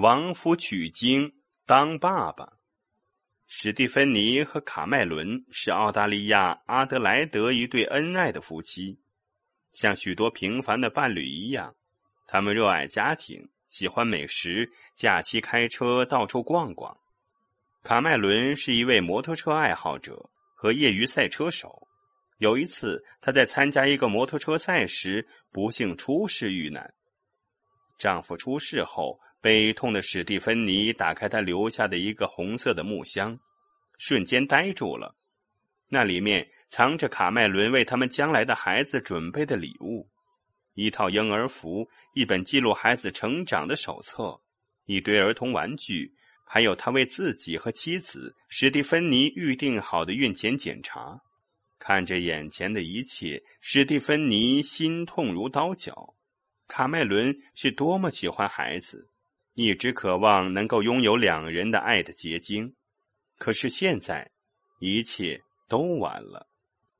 王夫取经当爸爸。史蒂芬妮和卡麦伦是澳大利亚阿德莱德一对恩爱的夫妻，像许多平凡的伴侣一样，他们热爱家庭，喜欢美食，假期开车到处逛逛。卡麦伦是一位摩托车爱好者和业余赛车手。有一次，他在参加一个摩托车赛时，不幸出事遇难。丈夫出事后。悲痛的史蒂芬妮打开她留下的一个红色的木箱，瞬间呆住了。那里面藏着卡麦伦为他们将来的孩子准备的礼物：一套婴儿服、一本记录孩子成长的手册、一堆儿童玩具，还有他为自己和妻子史蒂芬妮预定好的孕前检查。看着眼前的一切，史蒂芬妮心痛如刀绞。卡麦伦是多么喜欢孩子！一直渴望能够拥有两人的爱的结晶，可是现在，一切都晚了。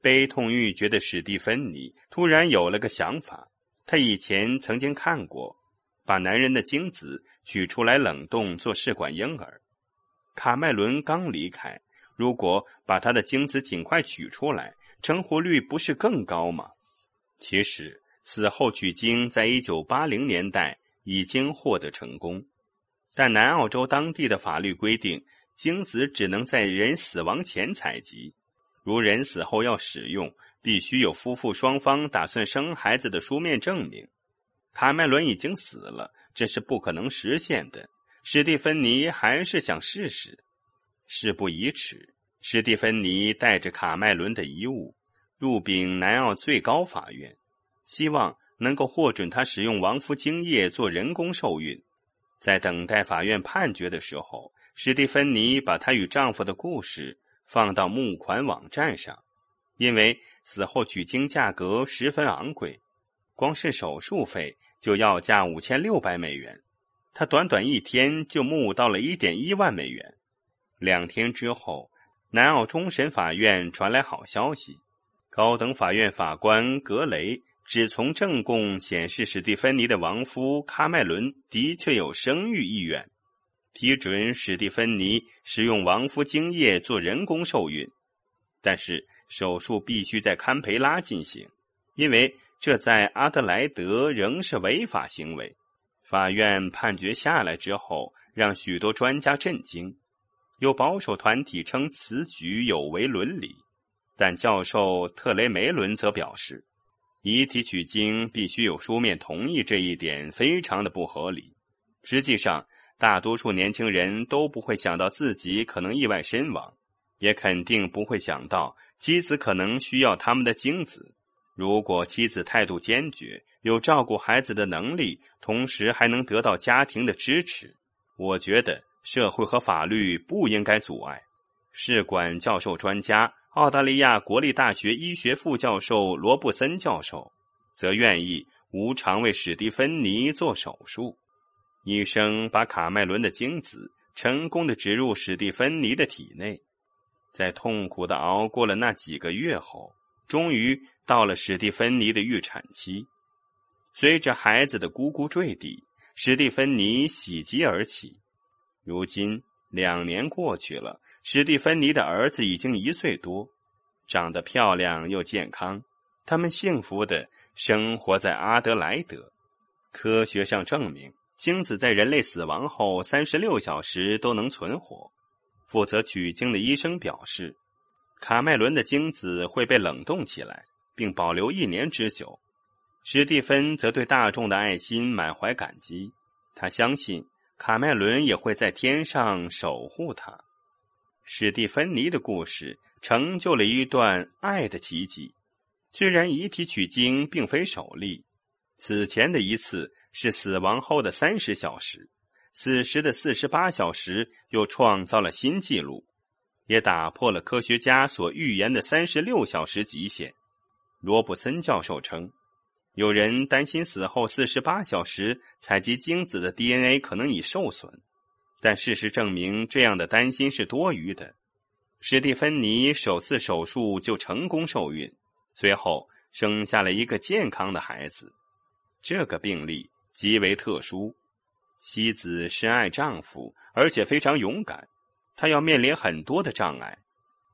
悲痛欲绝的史蒂芬妮突然有了个想法。她以前曾经看过，把男人的精子取出来冷冻做试管婴儿。卡麦伦刚离开，如果把他的精子尽快取出来，成活率不是更高吗？其实，死后取精在一九八零年代。已经获得成功，但南澳洲当地的法律规定，精子只能在人死亡前采集。如人死后要使用，必须有夫妇双方打算生孩子的书面证明。卡麦伦已经死了，这是不可能实现的。史蒂芬妮还是想试试。事不宜迟，史蒂芬妮带着卡麦伦的遗物入禀南澳最高法院，希望。能够获准他使用亡夫精液做人工受孕，在等待法院判决的时候，史蒂芬妮把她与丈夫的故事放到募款网站上，因为死后取经价格十分昂贵，光是手术费就要价五千六百美元，她短短一天就募到了一点一万美元。两天之后，南澳终审法院传来好消息，高等法院法官格雷。只从证供显示，史蒂芬妮的亡夫卡麦伦的确有生育意愿，批准史蒂芬妮使用亡夫精液做人工受孕，但是手术必须在堪培拉进行，因为这在阿德莱德仍是违法行为。法院判决下来之后，让许多专家震惊，有保守团体称此举有违伦理，但教授特雷梅伦则表示。遗体取精必须有书面同意，这一点非常的不合理。实际上，大多数年轻人都不会想到自己可能意外身亡，也肯定不会想到妻子可能需要他们的精子。如果妻子态度坚决，有照顾孩子的能力，同时还能得到家庭的支持，我觉得社会和法律不应该阻碍。试管教授专家。澳大利亚国立大学医学副教授罗布森教授则愿意无偿为史蒂芬妮做手术。医生把卡麦伦的精子成功的植入史蒂芬妮的体内，在痛苦的熬过了那几个月后，终于到了史蒂芬妮的预产期。随着孩子的咕咕坠地，史蒂芬妮喜极而泣。如今两年过去了。史蒂芬妮的儿子已经一岁多，长得漂亮又健康。他们幸福的生活在阿德莱德。科学上证明，精子在人类死亡后三十六小时都能存活。负责取精的医生表示，卡麦伦的精子会被冷冻起来，并保留一年之久。史蒂芬则对大众的爱心满怀感激，他相信卡麦伦也会在天上守护他。史蒂芬妮的故事成就了一段爱的奇迹。虽然遗体取精并非首例，此前的一次是死亡后的三十小时，此时的四十八小时又创造了新纪录，也打破了科学家所预言的三十六小时极限。罗布森教授称，有人担心死后四十八小时采集精子的 DNA 可能已受损。但事实证明，这样的担心是多余的。史蒂芬妮首次手术就成功受孕，随后生下了一个健康的孩子。这个病例极为特殊。妻子深爱丈夫，而且非常勇敢。她要面临很多的障碍，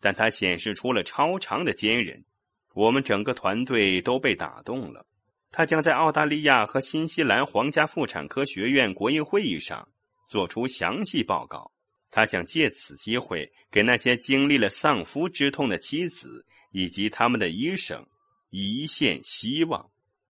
但她显示出了超长的坚韧。我们整个团队都被打动了。她将在澳大利亚和新西兰皇家妇产科学院国议会议上做出详细报告。他想借此机会给那些经历了丧夫之痛的妻子以及他们的医生一线希望。